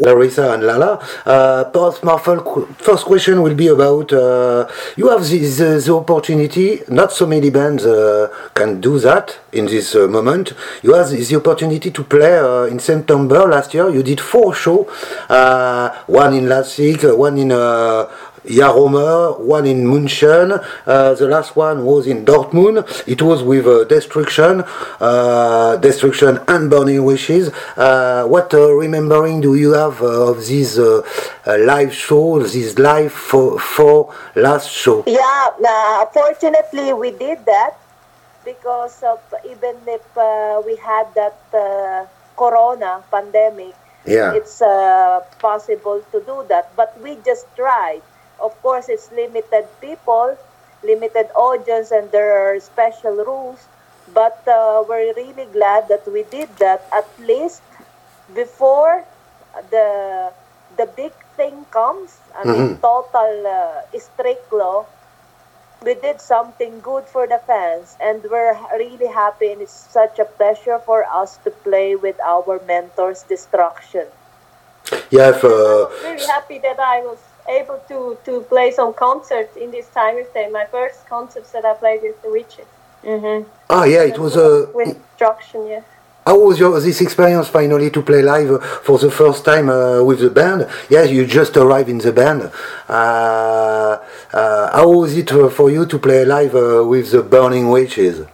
Larissa and Lala. Uh, my first question will be about uh, you have the, the, the, opportunity, not so many bands uh, can do that in this moment. You have the opportunity to play in September last year. You did four shows, one in Leipzig, one in Jaromir, one in München. Uh, the last one was in Dortmund. It was with uh, Destruction, uh, Destruction and Burning Witches. Uh, what uh, remembering do you have uh, of these live shows, this live for, for last show? Yeah, fortunately we did that because of even if we had that corona pandemic, yeah. it's possible to do that. But we just tried of course, it's limited people, limited audience, and there are special rules. But uh, we're really glad that we did that at least before the the big thing comes. I mm-hmm. mean, total uh, strict law. We did something good for the fans, and we're really happy. And it's such a pleasure for us to play with our mentors, Destruction. Yeah, if, uh, I'm very happy that I was able to, to play some concerts in this time with them. My first concerts that I played with the Witches. Mm-hmm. Ah, yeah, it was a. Uh, with Destruction, yeah. How was your this experience finally to play live for the first time uh, with the band? Yes, you just arrived in the band. Uh, uh, how was it for you to play live uh, with the Burning Witches?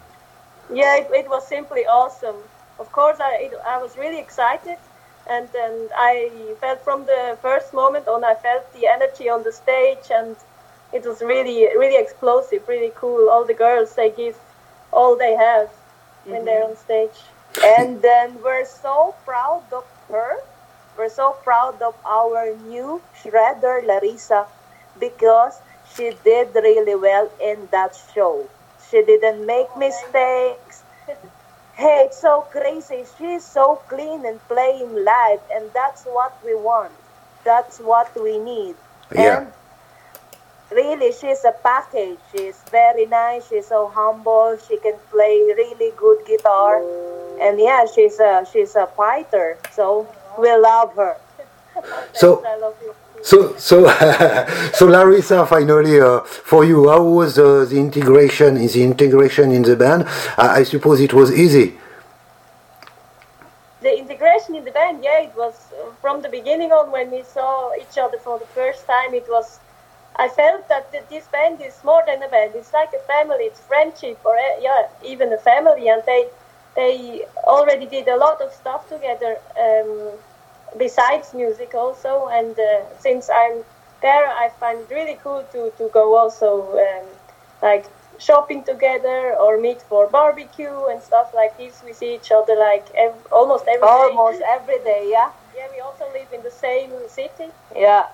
Yeah, it, it, was simply awesome. Of course, I, it, I was really excited and then I felt from the first moment on, I felt the energy on the stage, and it was really, really explosive, really cool. All the girls, they give all they have mm-hmm. when they're on stage. And then we're so proud of her. We're so proud of our new shredder, Larissa, because she did really well in that show. She didn't make mistakes. Hey, it's so crazy. She's so clean and playing live, and that's what we want. That's what we need. Yeah. And really, she's a package. She's very nice. She's so humble. She can play really good guitar, and yeah, she's a she's a fighter. So we love her. so. So, so, so, Larissa, finally, uh, for you, how was uh, the integration? Is the integration in the band? Uh, I suppose it was easy. The integration in the band, yeah, it was uh, from the beginning on when we saw each other for the first time. It was, I felt that this band is more than a band. It's like a family. It's friendship, or uh, yeah, even a family. And they, they already did a lot of stuff together. Um, besides music also. And uh, since I'm there, I find it really cool to, to go also um, like shopping together or meet for barbecue and stuff like this. We see each other like ev- almost every almost day. every day. Yeah. Yeah, we also live in the same city. Yeah.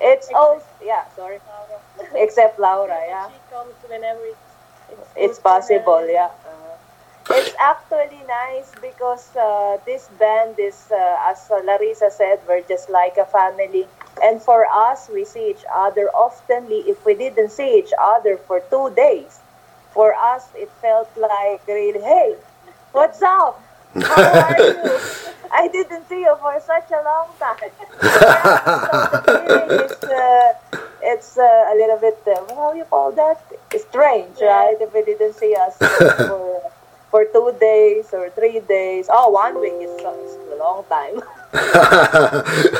It's all yeah. Sorry. Laura. Except Laura. Yeah. She comes whenever it's, it's, it's possible. Yeah. It's actually nice because uh, this band is, uh, as Larissa said, we're just like a family. And for us, we see each other oftenly. If we didn't see each other for two days, for us, it felt like really, hey, what's up? How are you? I didn't see you for such a long time. so feeling is, uh, it's uh, a little bit, uh, how you call that? Strange, yeah. right? If we didn't see us for for two days or three days. Oh, one week is, a long time.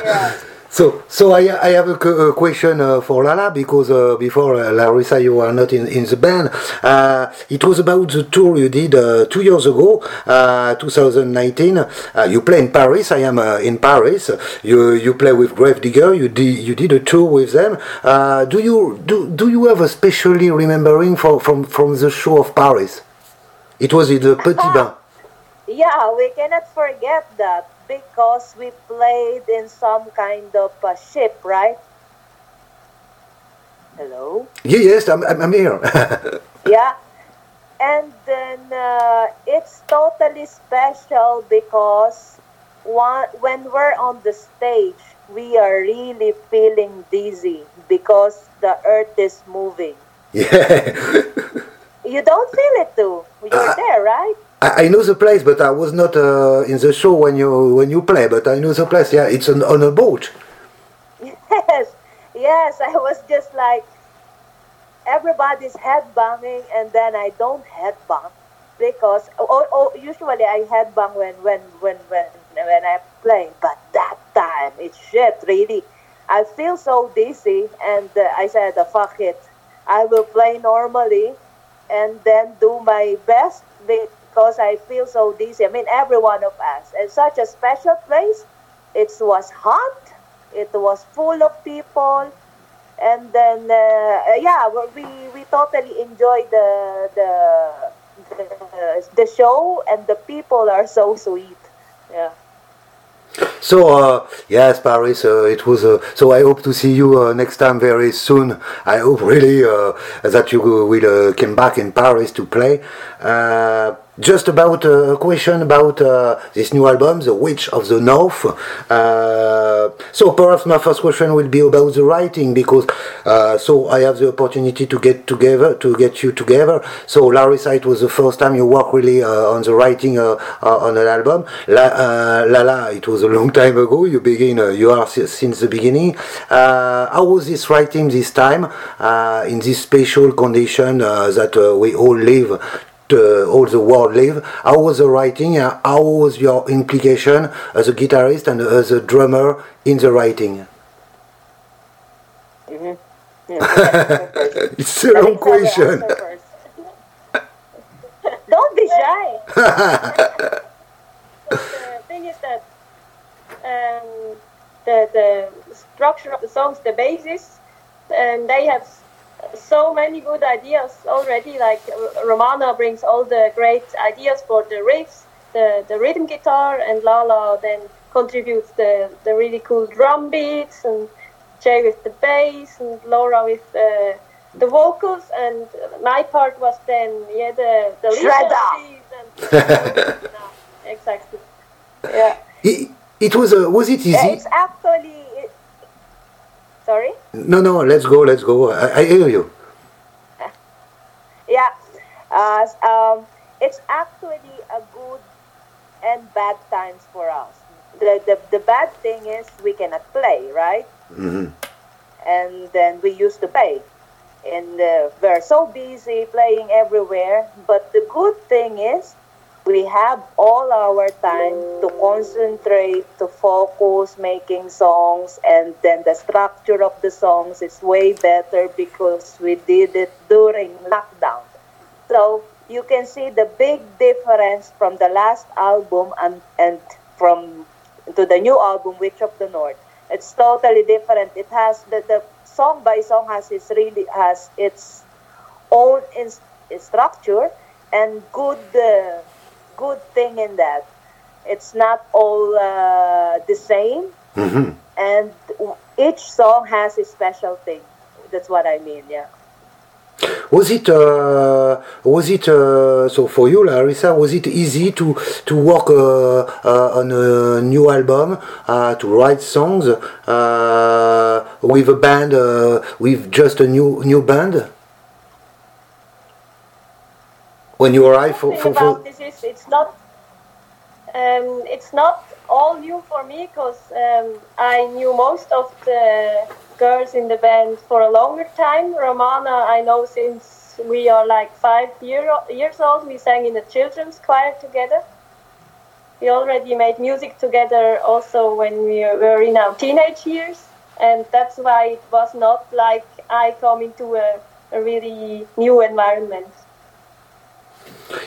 yeah. So, so I, I have a, question uh, for Lala because uh, before uh, Larissa, you were not in, in the band. Uh, it was about the tour you did uh, two years ago, uh, 2019. you play in Paris. I am in Paris. You you play with Gravedigger. You did you did a tour with them. do you do do you have a specially remembering for, from from the show of Paris? It was in the Petit Bain. Yeah, we cannot forget that because we played in some kind of a ship, right? Hello? Yeah, yes, I'm, I'm here. yeah. And then uh, it's totally special because one, when we're on the stage, we are really feeling dizzy because the earth is moving. Yeah. You don't feel it too. You're uh, there, right? I, I know the place, but I was not uh, in the show when you when you play. But I know the place. Yeah, it's an, on a boat. Yes, yes. I was just like everybody's head headbanging, and then I don't head headbang because oh, oh, usually I headbang when when when when when I play, but that time it's shit really. I feel so dizzy, and uh, I said, "Fuck it, I will play normally, and then do my best because I feel so dizzy." I mean, every one of us, and such a special place. It was hot. It was full of people and then uh, yeah we we totally enjoyed the the the, the show and the people are so sweet yeah So uh, yes, Paris. Uh, it was. Uh, so I hope to see you uh, next time very soon. I hope really uh, that you will uh, come back in Paris to play. Just about a question about uh, this new album, The Witch of the North. Uh, so perhaps my first question will be about the writing because uh, so I have the opportunity to get together to get you together. So Larissa, it was the first time you work really uh, on the writing uh, uh, on an album. La, Lala, it was a long time ago. You begin, you are since the beginning. How was this writing this time in this special condition that we all live? Uh, all the world live. How was the writing? Uh, how was your implication as a guitarist and as a drummer in the writing? it's a long question. don't be shy the thing is that um, the the structure of the songs, the basis, and they have so many good ideas already. Like uh, Romana brings all the great ideas for the riffs, the the rhythm guitar, and Lala then contributes the the really cool drum beats, and Jay with the bass, and Laura with the the vocals, and my part was then yeah the the lead Shredder. and no, exactly yeah. It, it was uh, was it Yeah, easy? it's actually it, sorry No, no. Let's go. Let's go. I, I hear you. Yeah, uh, um, it's actually a good and bad times for us. The, the, the bad thing is we cannot play, right? hmm And then we used to pay. And uh, we're so busy playing everywhere. But the good thing is we have all our time to concentrate, to focus, making songs, and then the structure of the songs is way better because we did it during lockdown. So you can see the big difference from the last album and, and from to the new album, Witch of the North. It's totally different. It has the, the song by song has its really has its own in, structure and good uh, good thing in that. It's not all uh, the same, hmm and each song has a special thing. That's what I mean. Yeah. Was it uh, was it uh, so for you, Larissa? Was it easy to to work uh, uh, on a new album, uh, to write songs uh, with a band, uh, with just a new new band? When you arrive for, for, for this it's not um, it's not all new for me because um, I knew most of the girls in the band for a longer time. Romana, I know since we are like five year, years old. We sang in the children's choir together. We already made music together also when we were in our teenage years, and that's why it was not like I come into a, a really new environment.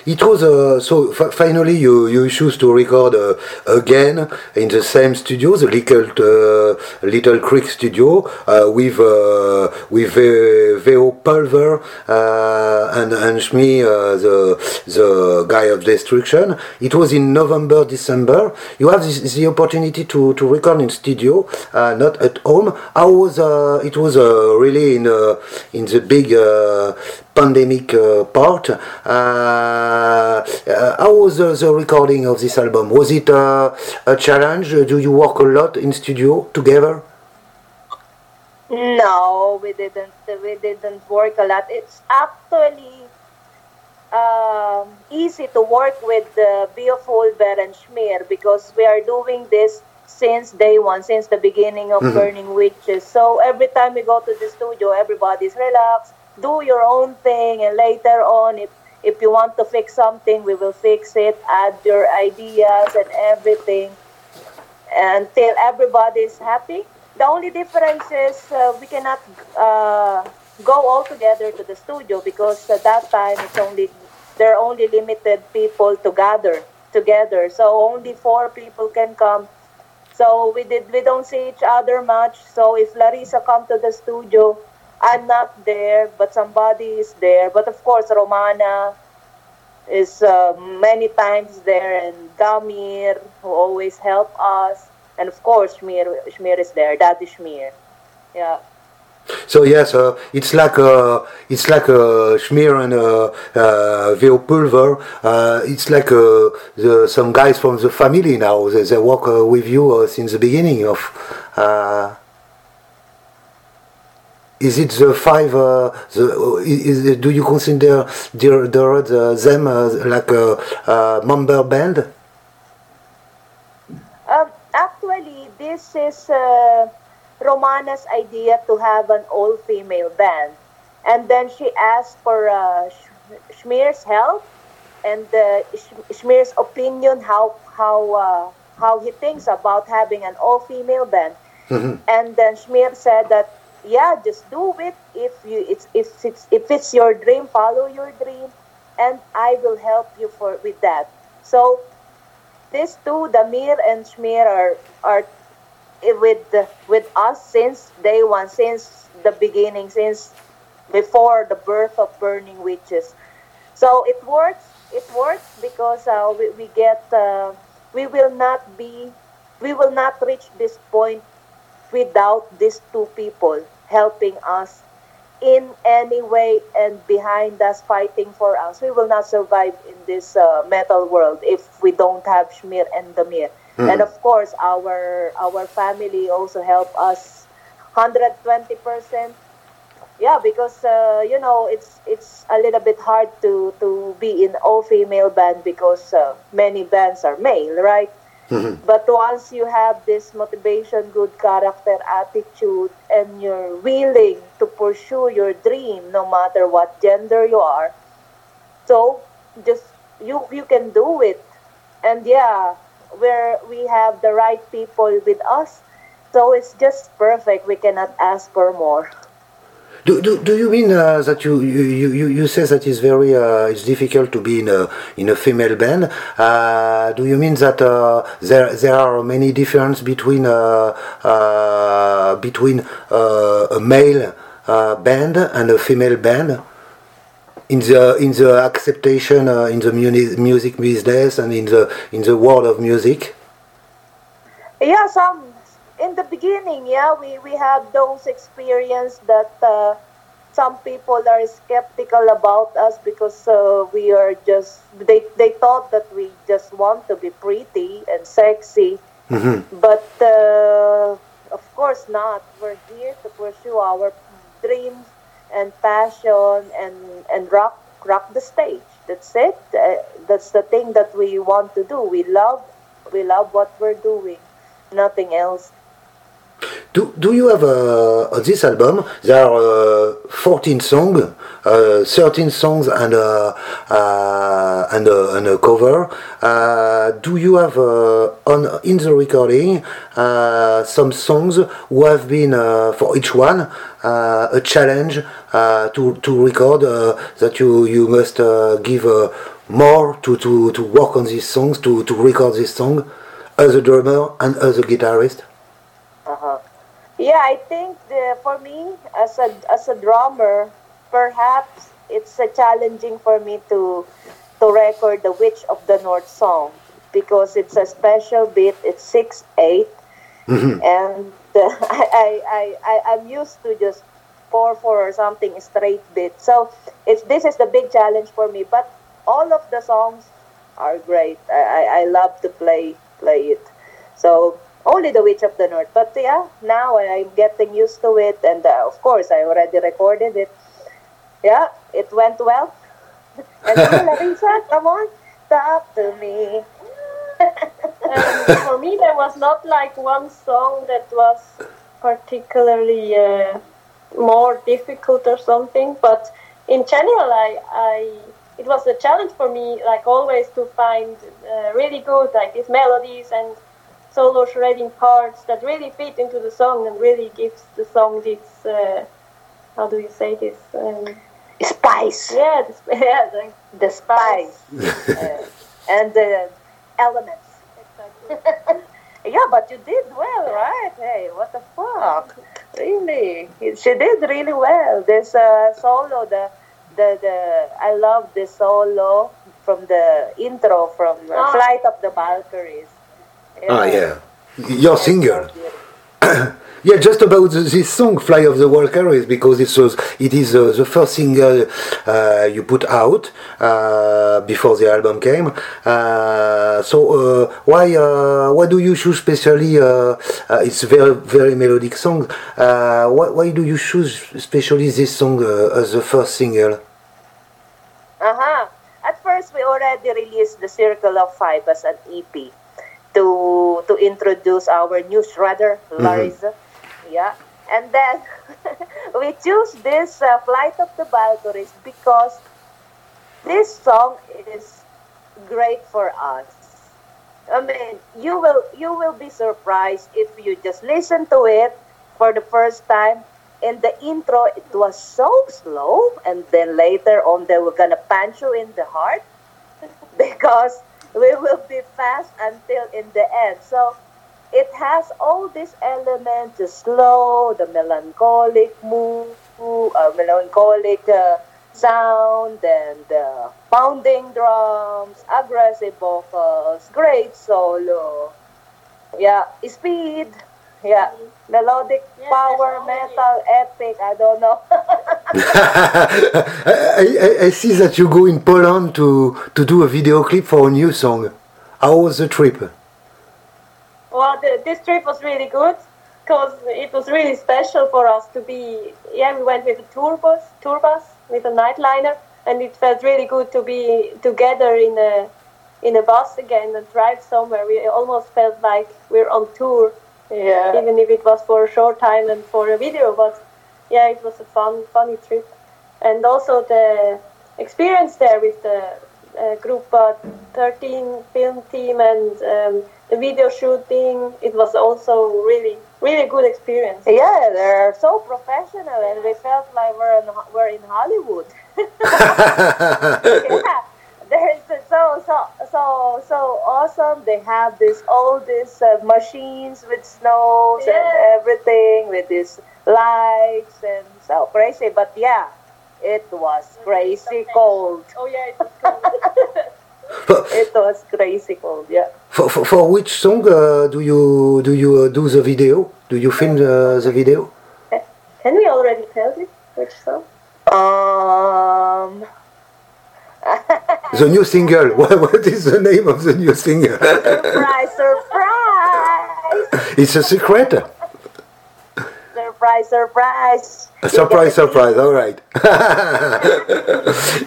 It was uh, so finally you you choose to record uh, again in the same studio, the little uh, Little Creek studio, uh, with uh, with V.O. Pulver uh, and and Schmier, the the guy of Destruction. It was in November December. You have this, the opportunity to, to record in studio, not at home. How was it was really in in the big pandemic uh, part. Uh, uh, how was the, the recording of this album? Was it uh, a challenge? Do you work a lot in studio together? No, we didn't. We didn't work a lot. It's actually um, easy to work with uh, V.O. Pulver and Schmier because we are doing this since day one, since the beginning of Burning Witches. So every time we go to the studio, everybody's relaxed, do your own thing, and later on, if if you want to fix something, we will fix it. Add your ideas and everything until everybody is happy. The only difference is uh, we cannot uh, go all together to the studio because at that time it's only there are only limited people to gather together. So only four people can come. So we did we don't see each other much. So if Larissa come to the studio, I'm not there, but somebody is there. But of course, Romana is uh, many times there, and Damir who always help us, and of course Schmier Schmier is there. Daddy Schmier, yeah. So yes, uh, it's like uh, it's like uh, Schmier and uh, uh, V.O. Pulver. Uh, it's like uh, the, some guys from the family now. They, they work uh, with you uh, since the beginning of. Uh, is it the five? Uh, the, is, do you consider the, the, them uh, like a, a member band? Um, actually, this is uh, Romana's idea to have an all-female band, and then she asked for uh, help and uh, opinion how how uh, how he thinks about having an all-female band, and then Schmier said that yeah, just do it if you it's if it's if it's your dream, follow your dream, and I will help you for with that. So these two, Damir and Schmier, are are with with us since day one, since the beginning, since before the birth of Burning Witches. So it works. It works because uh, we, we get uh, we will not be we will not reach this point without these two people helping us in any way and behind us fighting for us. We will not survive in this uh, metal world if we don't have Schmier and Damir. And of course, our our family also help us 120 percent. Yeah, because uh, you know it's it's a little bit hard to to be in all female band because uh, many bands are male, right? Mm-hmm. But once you have this motivation, good character, attitude, and you're willing to pursue your dream, no matter what gender you are, so just you you can do it. And yeah, where we have the right people with us, so it's just perfect. We cannot ask for more. Do, do, do you mean uh, that you, you, you, you say that it's very uh, it's difficult to be in a in a female band? Uh, do you mean that uh, there there are many differences between uh, uh, between a male band and a female band in the in the acceptation uh, in the music business and in the in the world of music? Yeah, some in the beginning, yeah, we we have those experience that uh, some people are skeptical about us because uh, we are just they they thought that we just want to be pretty and sexy, but uh, of course not. We're here to pursue our dreams and passion and and rock rock the stage. That's it. Uh, that's the thing that we want to do. We love we love what we're doing. Nothing else. Do, do you have uh, on this album? There are uh, 14 songs, uh, 13 songs and a, uh, and a, and a cover. Uh, do you have uh, on in the recording uh, some songs who have been uh, for each one uh, a challenge uh, to to record uh, that you you must uh, give uh, more to, to, to work on these songs to, to record this song as a drummer and as a guitarist? Yeah, I think the, for me as a as a drummer, perhaps it's uh, challenging for me to to record the Witch of the North song because it's a special beat. It's six eight, and uh, I, I I I I'm used to just four four or something straight beat. So it's this is the big challenge for me. But all of the songs are great. I I, I love to play play it. So only the Witch of the North. But yeah, now I'm getting used to it, and uh, of course I already recorded it. Yeah, it went well. and Larissa, come on, talk to me. Um, for me, there was not like one song that was particularly uh, more difficult or something, but in general, I, I it was a challenge for me, like always, to find uh, really good like these melodies and solo shredding parts that really fit into the song and really gives the song this. Uh, how do you say this? Um, Spice. yeah, the, yeah, the, The spice. uh, and the elements. exactly. Yeah, but you did well, right? Hey, what the fuck? Really, she did really well. This uh, solo, the, the, the, I love the solo from the intro from Ah. Flight of the Valkyries. Ah, yeah. Your singer. Yeah, just about this song, "Fly of the Valkyries," because it was it is uh, the first single uh, you put out uh, before the album came. Uh, so uh, why uh, why do you choose especially? Uh, uh, it's very very melodic song. Uh, why why do you choose especially this song uh, as the first single? Uh-huh. At first, we already released the Circle of Five as an EP to to introduce our new shredder, Larissa. Yeah. And then we choose this uh, Flight of the Valkyries because this song is great for us. I mean, you will you will be surprised if you just listen to it for the first time. In the intro, it was so slow, and then later on, they were gonna punch you in the heart because we will be fast until in the end. So it has all these elements: the slow, the melancholic move, uh, melancholic uh, sound, and the pounding drums, aggressive vocals, great solo. Yeah, speed. Yeah, melodic Yeah, power, metal, epic. I don't know. I, I, I see that you go in Poland to to do a video clip for a new song. How was the trip? Well, the, this trip was really good because it was really special for us to be. Yeah, we went with a tour bus, tour bus with a nightliner, and it felt really good to be together in a in a bus again and drive somewhere. We almost felt like we're on tour, yeah. even if it was for a short time and for a video. But yeah, it was a fun, funny trip, and also the experience there with the uh, group uh, 13 film team and um, the video shooting. It was also really, really good experience. Yeah, they're so professional, and we felt like we're in, we're in Hollywood. yeah, so so so so awesome. They have this all these uh, machines with snows Yeah. and everything with these lights and so crazy. But yeah, it was crazy cold. Oh yeah, it was cool. For, It was crazy cold. Yeah. for, for, for which song uh, do you do you uh, do the video? Do you film the, the video? Can we already tell this? Which song? Um. The new single. What, what is the name of the new single? surprise! Surprise! it's a secret. Surprise! Surprise! Surprise, surprise. All right.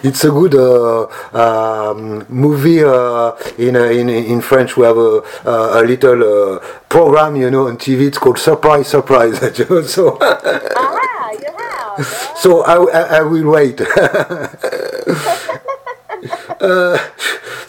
it's a good uh, um, movie uh, in, uh, in in French. We have a, uh, a little uh, program, you know, on TV. It's called Surprise, Surprise. so, Aha! You have. so I, I, I will wait. Uh,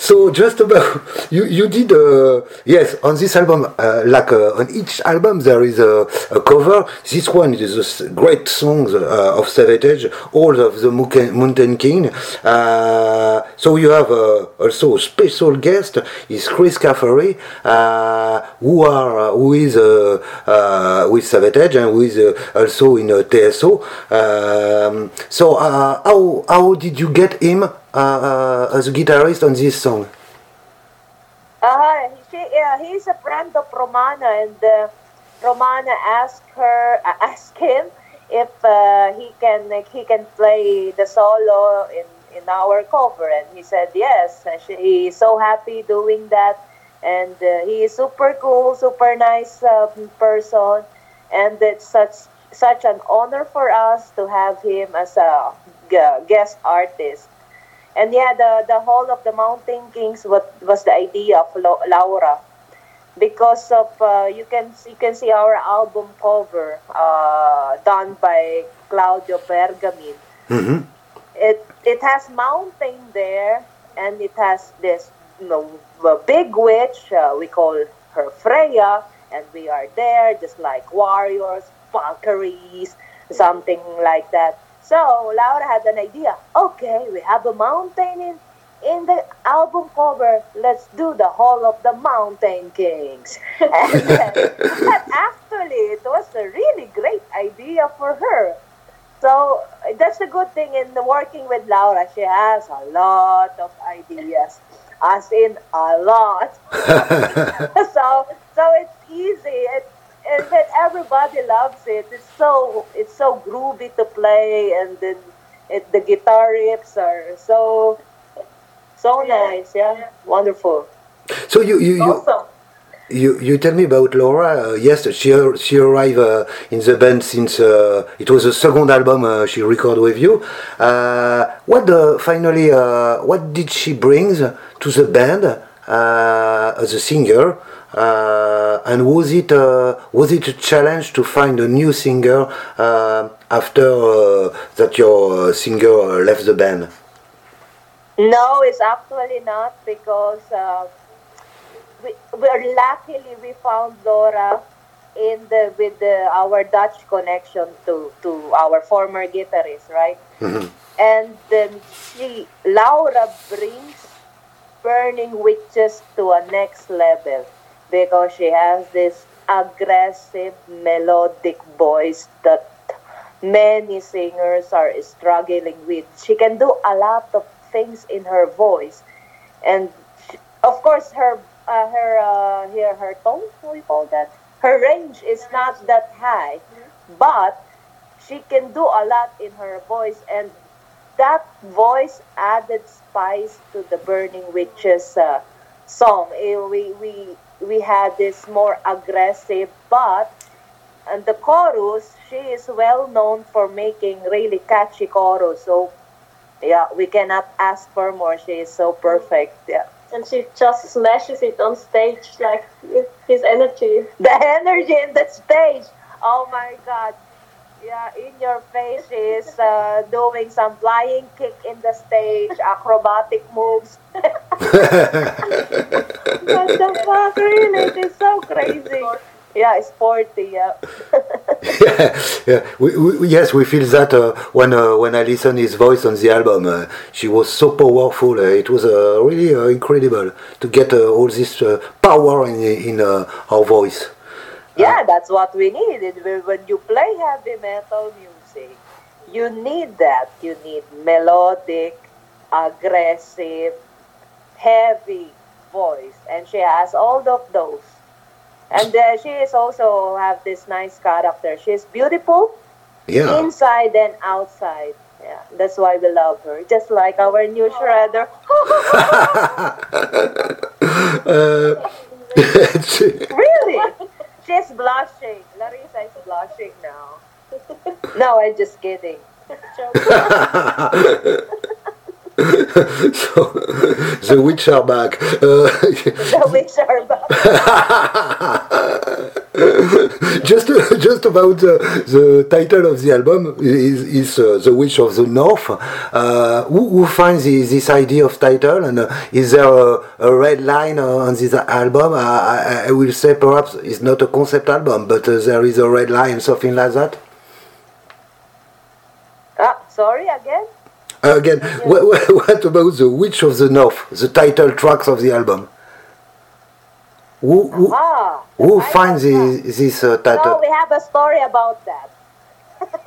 so just about you you did uh, yes on this album uh, like uh, on each album there is a, a cover. This one is a great songs uh, of Savatage Hall of the Mountain King. Uh, so you have uh, also a special guest is Chris Caffery uh, who are who is with Savatage and who is also in TSO um, so how how did you get him as a guitarist on this song? Uh, she, yeah, he's a friend of Romana, and uh, Romana asked her, uh, asked him if uh, he can he can play the solo in in our cover, and he said yes. And she, he is so happy doing that, and uh, he is super cool, super nice um, person, and it's such such an honor for us to have him as a guest artist. And yeah, the, the Hall of the Mountain Kings what was the idea of Laura because of uh, you can you can see our album cover uh, done by Claudio Bergamin. hmm It it has mountain there, and it has this you know, big witch. Uh, we call her Freya, and we are there just like warriors, Valkyries, something like that. So Laura had an idea. Okay, we have a mountain in in the album cover. Let's do the Hall of the Mountain Kings. And but actually, it was a really great idea for her. So that's a good thing in working with Laura. She has a lot of ideas, as in a lot. so so it's easy. It, and then everybody loves it. It's so it's so groovy to play, and then it, the guitar riffs are so so nice. Yeah, wonderful. So you you, you Awesome. You, you tell me about Laura. Uh, yes, she she arrived uh, in the band since uh, it was the second album uh, she recorded with you. Uh, what the, finally uh, what did she bring to the band uh, as a singer? Uh, and was it uh, was it a challenge to find a new singer uh, after uh, that your uh, singer left the band? No, it's actually not because uh, we, we're luckily we found Laura in the with the, our Dutch connection to to our former guitarist, right? Mhm. And then she Laura brings Burning Witches to a next level because she has this aggressive melodic voice that many singers are struggling with. She can do a lot of things in her voice, and she- of course her uh, her uh, her her tone, you call that? Her range is not that high, but she can do a lot in her voice, and that voice added spice to the Burning Witches uh, song. Eh, we we we had this more aggressive, but and the chorus, she is well known for making really catchy chorus. So, yeah, we cannot ask for more. She is so perfect. Yeah, And she just smashes it on stage like his energy. the energy in the stage. Oh my God. Yeah, in your face, is uh, doing some flying kick in the stage, acrobatic moves. what the fuck, really? She's so crazy. Yeah, sporty. Yeah. yeah, yeah. We, we, yes, we feel that uh, when uh, when I listen his voice on the album, uh, she was so powerful. Uh, it was uh, really uh, incredible to get all this power in in her voice. Yeah, that's what we need. When- When you play heavy metal music, you need that. You need melodic, aggressive, heavy voice, and she has all of those. And uh, she is also have this nice character. She's beautiful Yeah, inside and outside. Yeah, that's why we love her. Just like our new shredder. uh, really? She's blushing. Larissa is blushing now. no, I'm just kidding. so the witch are back. Uh, The witch are back. just just about the, the title of the album is, is uh, the witch of the north. Uh, who, who finds the, this idea of title? And uh, is there a, a red line uh, on this album? I, I, will say perhaps it's not a concept album but uh, there is a red line something like that. Ah, sorry again? Uh, again. what, what about the witch of the north the title tracks of the album who, who, Ah. who finds don't this uh, know. No, title we have a story about that.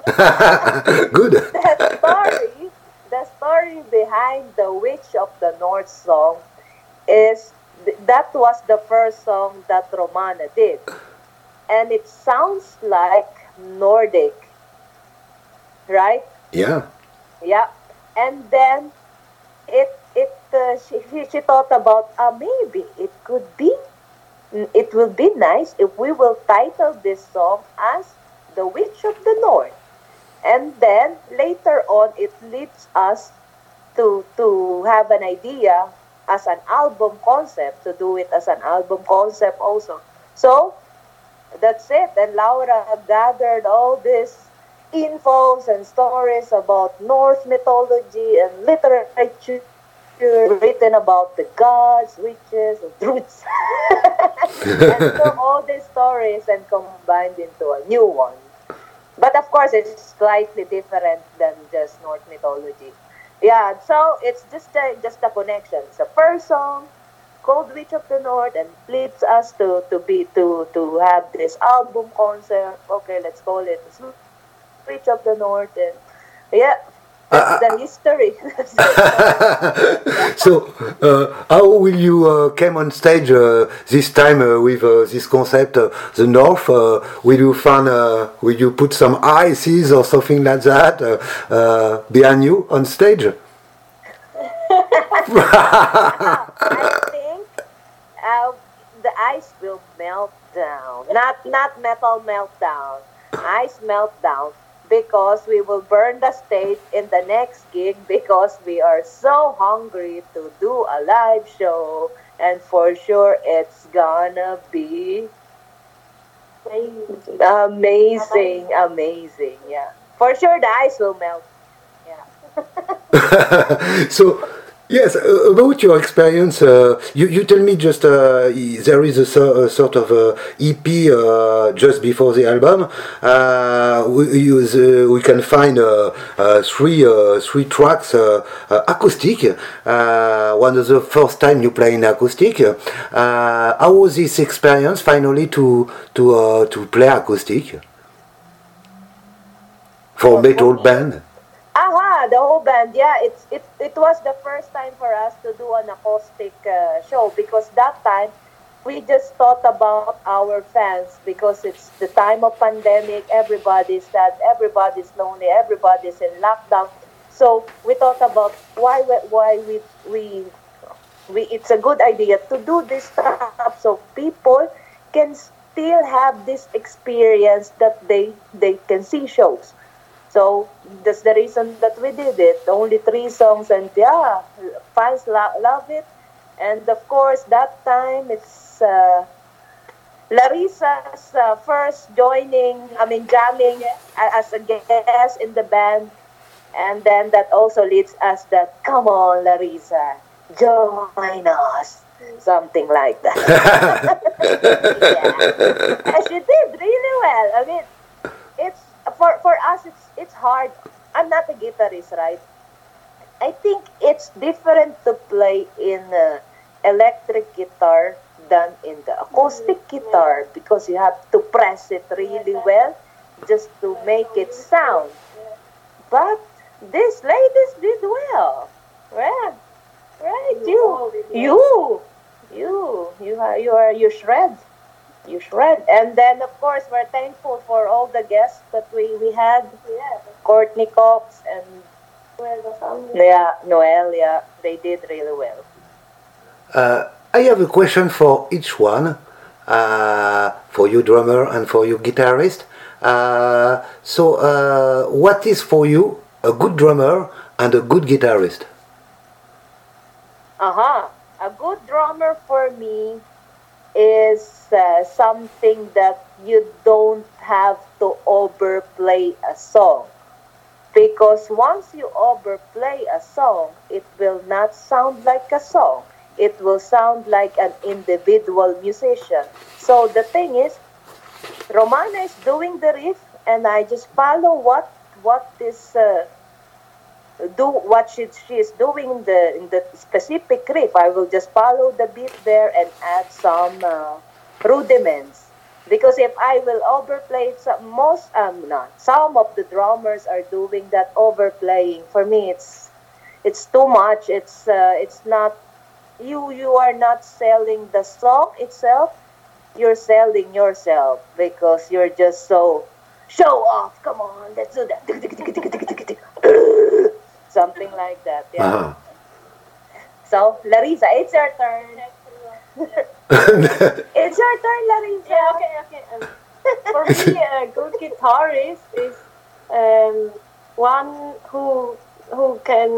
good The story, the story behind the Witch of the North song is th- that was the first song that Romana did. And it sounds like Nordic. Right? yeah Yeah. And then it it uh, she, she thought about uh, maybe it could be it will be nice if we will title this song as The Witch of the North. And then later on it leads us to to have an idea as an album concept to do it as an album concept also. So that's it. And Laura gathered all these infos and stories about Norse mythology and literature written about the gods, witches, and druids. and so all these stories and combined into a new one. But of course, it's slightly different than just Norse mythology. Yeah, so it's just a, just a connection. It's the first song called Witch of the North and leads us to, to be to to have this album concert. Okay, let's call it Witch of the North and yeah, that's the history. so, uh, how will you uh, come on stage uh, this time uh, with uh, this concept, uh, the North? will you find, will you put some ices or something like that behind you on stage? I think the ice will melt down. Not not metal meltdown. Ice meltdown because we will burn the stage in the next gig because we are so hungry to do a live show. And for sure it's gonna be amazing. amazing yeah. For sure the ice will melt. Yeah. So Yes, uh, about your experience, uh, you, you tell me just uh, there is a, a sort of uh, EP uh, just before the album. Uh, we, use, we can find three three tracks acoustic. one of the first time you play in acoustic. how was this experience finally to to to play acoustic for metal band? Aha, the whole band. Yeah, it's it it was the first time for us to do an acoustic uh, show because that time we just thought about our fans because it's the time of pandemic. Everybody's sad, everybody's lonely, everybody's in lockdown. So we thought about why why we we we. It's a good idea to do this stuff so people can still have this experience that they they can see shows so that's the reason that we did it. Only three songs, and yeah, fans lo- love it. And of course, that time it's uh, Larissa's uh, first joining, I mean, jamming as a guest in the band. And then that also leads us that, come on, Larissa, join us. Something like that. yeah. And she did really well. I mean, it's for for us it's it's hard. I'm not a guitarist, right? I think it's different to play in uh, electric guitar than in the acoustic guitar because you have to press it really well just to make it sound. But these ladies did well. Right? Right? You, you, you, you are, you are, you shred you shred. And then, of course, we're thankful for all the guests that we, we had. Yeah. Courtney Cox and yeah, Noel, yeah, they did really well. Uh, I have a question for each one, uh, for you drummer and for you guitarist. Uh, so, uh, what is for you a good drummer and a good guitarist? Uh huh. A good drummer for me is uh, something that you don't have to overplay a song. Because once you overplay a song, it will not sound like a song. It will sound like an individual musician. So the thing is, Romana is doing the riff, and I just follow what what this uh, do what she, she is doing in the in the specific riff. I will just follow the beat there and add some uh, rudiments. Because if I will overplay some, most um not some of the drummers are doing that overplaying. For me, it's it's too much. It's uh, it's not you you are not selling the song itself. You're selling yourself because you're just so show off. Come on, let's do that something like that. Yeah. Uh-huh. So, Larissa, it's your turn. It's your turn, Larissa. Yeah, okay, okay. Um, for me, a good guitarist is um, one who who can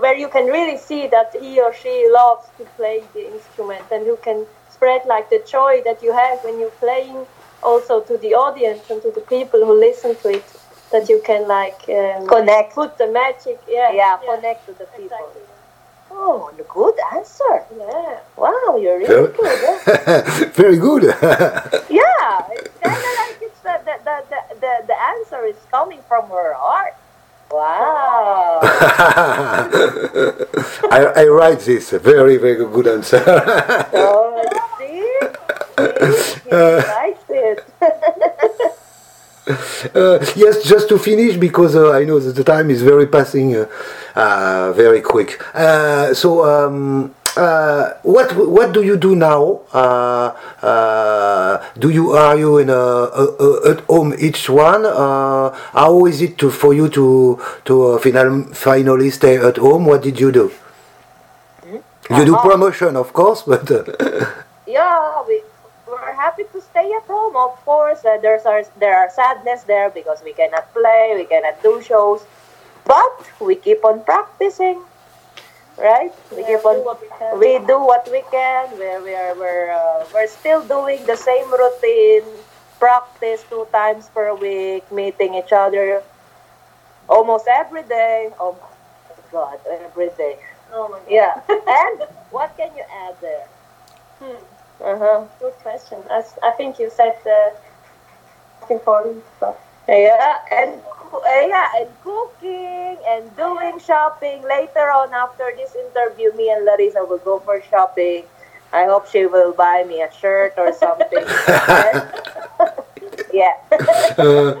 where you can really see that he or she loves to play the instrument and who can spread like the joy that you have when you're playing also to the audience and to the people who listen to it that you can like um, Connect. put the magic yeah Yeah, connect to the people. exactly. Oh, good answer. yeah Wow, you're really good. very good. Yeah, it's kind of like it's the, the, the, the, the, the answer is coming from her heart. Wow. I, I write this. Very, very good answer. Oh, see? See? He likes it. Uh, yes, just to finish because uh, I know that the time is very passing uh, uh, very quick. Uh, so, um, uh, what what do you do now? Uh, uh, do you are you in a, a, a, at home each one? Uh, how is it to, for you to to uh, final, finally stay at home? What did you do? You do Uh-huh. promotion, of course, but uh, yeah, we, we're happy to stay at home, of course. Uh, there's our, there are sadness there because we cannot play, we cannot do shows. But we keep on practicing, right? We Yeah, keep on do what we can. we do what we can. We're we're we're, uh, we're still doing the same routine, practice two times per week, meeting each other almost every day. Oh my God, every day. oh my god Yeah. and what can you add there? Hmm. Uh huh. good question i think you said the most important stuff Yeah, and yeah, and cooking and doing shopping. Later on, after this interview, me and Larissa will go for shopping. I hope she will buy me a shirt or something. yeah. Uh,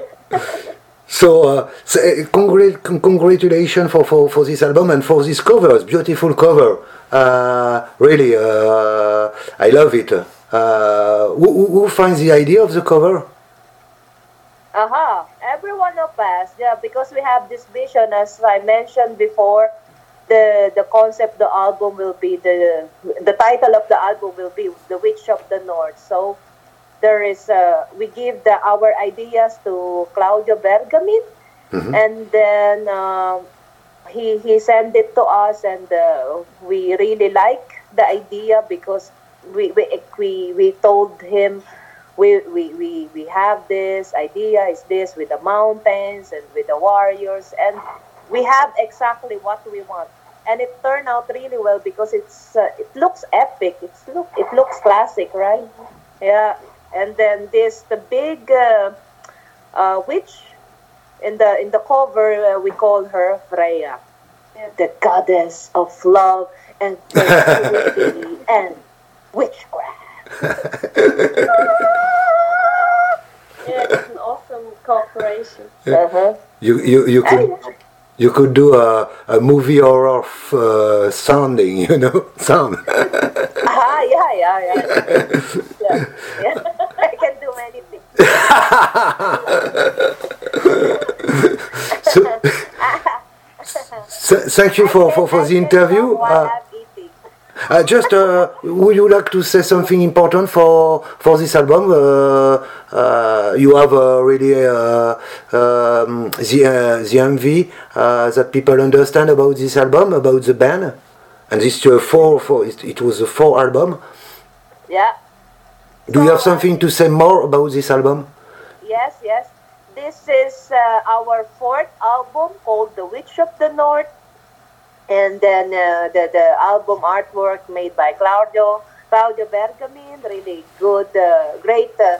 so, uh, so uh, congrat- con- congratulations for, for, for this album and for this cover. Beautiful cover. Uh, really, uh, I love it. Uh, who who finds the idea of the cover? Uh huh. Every one of us, yeah, because we have this vision, as I mentioned before. The the concept, the album will be the the title of the album will be the Witch of the North. So there is uh, we give the our ideas to Claudio Bergamin, and then um, he he sent it to us, and uh, we really like the idea because we we we, we told him we, we, we, we have this idea is this with the mountains and with the warriors and we have exactly what we want. And it turned out really well because it's uh, it looks epic it's look it looks classic right? Yeah and then this the big uh, uh, witch in the in the cover uh, we call her Freya the goddess of love and and witchcraft yeah it's an awesome cooperation uh-huh. You, you, you could you could do a, a movie horror f- uh, sounding, you know, sound. Ah, yeah, yeah, yeah. yeah. yeah. I can do many things. so, so, thank you for, for, for the interview. Uh, I'm eating. Uh, just, uh, would you like to say something important for for this album? Uh, uh, you have uh, really uh, um, the uh, the MV uh, that people understand about this album, about the band, and this uh, four, four it, it was a four album. Yeah. Do you have something to say more about this album? Yes, yes. This is uh, our fourth album called The Witch of the North. And then uh, the, the album artwork made by Claudio, Claudio Bergamin, really good, uh, great uh,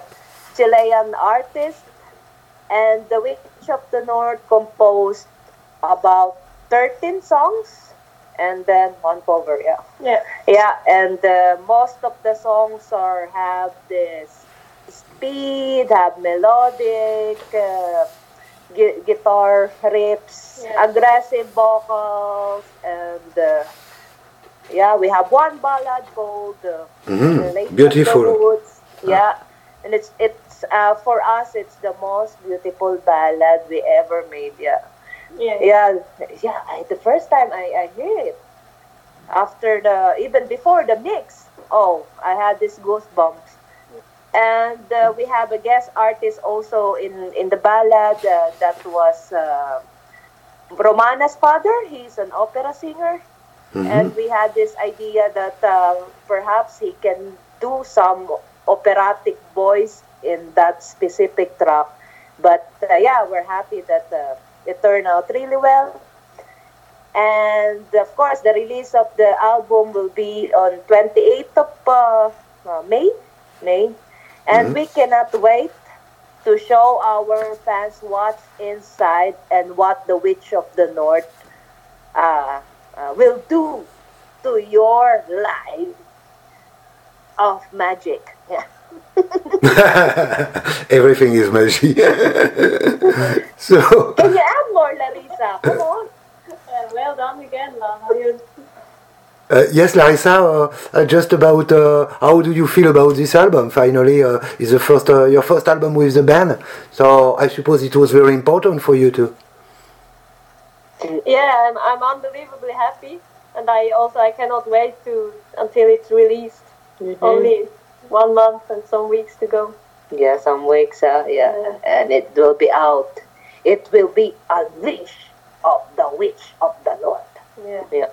Chilean artist. And The Witch of the North composed about 13 songs and then one cover, yeah. yeah Yeah, and uh, most of the songs are have this speed, have melodic uh, gu- guitar riffs, Yeah. aggressive vocals, yeah, we have one ballad called uh, Mhm, The Lady of beautiful. the Woods. Yeah, and it's it's uh, for us it's the most beautiful ballad we ever made. Yeah. yeah Yeah, yeah. I, the first time I, I hear it, after the even before the mix, oh, I had this goosebumps. And uh, we have a guest artist also in in the ballad uh, that was uh, Romana's father, he's an opera singer. And we had this idea that uh, perhaps he can do some operatic voice in that specific track. But uh, yeah, we're happy that uh, it turned out really well. And of course, the release of the album will be on 28th of uh, uh, May. May. And we cannot wait to show our fans what's inside and what the Witch of the North uh, uh, will do to your life of magic. Yeah. Everything is magic. so, Can you add more, Larissa? Come on. Uh, well done again, Lana. Uh, yes, Larissa, uh, uh, just about uh, how do you feel about this album? Finally, uh, is the first uh, your first album with the band, so I suppose it was very important for you too. Yeah, I'm, I'm unbelievably happy, and I also I cannot wait to until it's released. Only one month and some weeks to go. Yeah, some weeks, uh, yeah. And it will be out. It will be Unleash of the Witch of the Lord. Yeah. Yeah.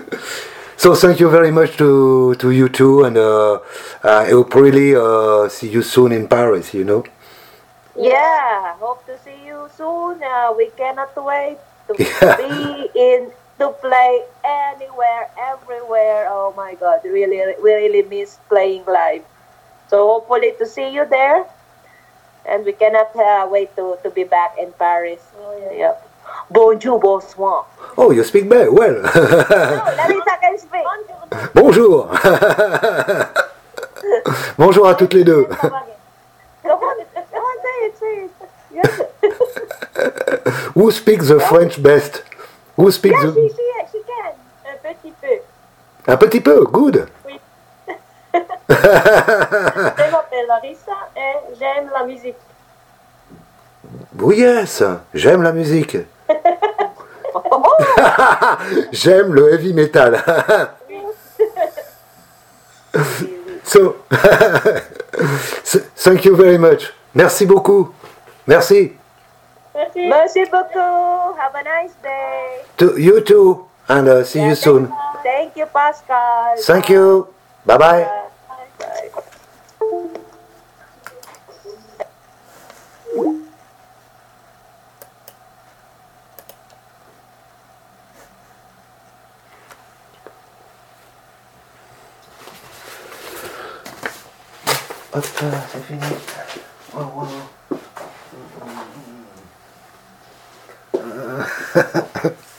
So thank you very much to to you too, and uh, I hope really uh, see you soon in Paris. You know. Yeah, hope to see you soon. Uh, we cannot wait to Yeah. be in to play anywhere, everywhere. Oh my God, really, we really miss playing live. So hopefully to see you there, and we cannot uh, wait to, to be back in Paris. Oh, yeah. Yep. Bonjour, bonsoir. Oh, you speak very well. Larissa can speak. Bonjour. Bonjour à toutes les deux. Who speaks the French best? Who speaks Yeah, the... she, she can. Un petit peu. Un petit peu, good. Oui. Je m'appelle Larissa et j'aime la musique. Oh yes, j'aime la musique. j'aime le heavy metal. so, thank you very much. Merci beaucoup. Merci. Merci. Merci beaucoup. Have a nice day. To you too, and uh, see you soon. Thank you, Pascal. Thank you. Bye bye. Bye. Hop, c'est fini. Oh, wow. uh,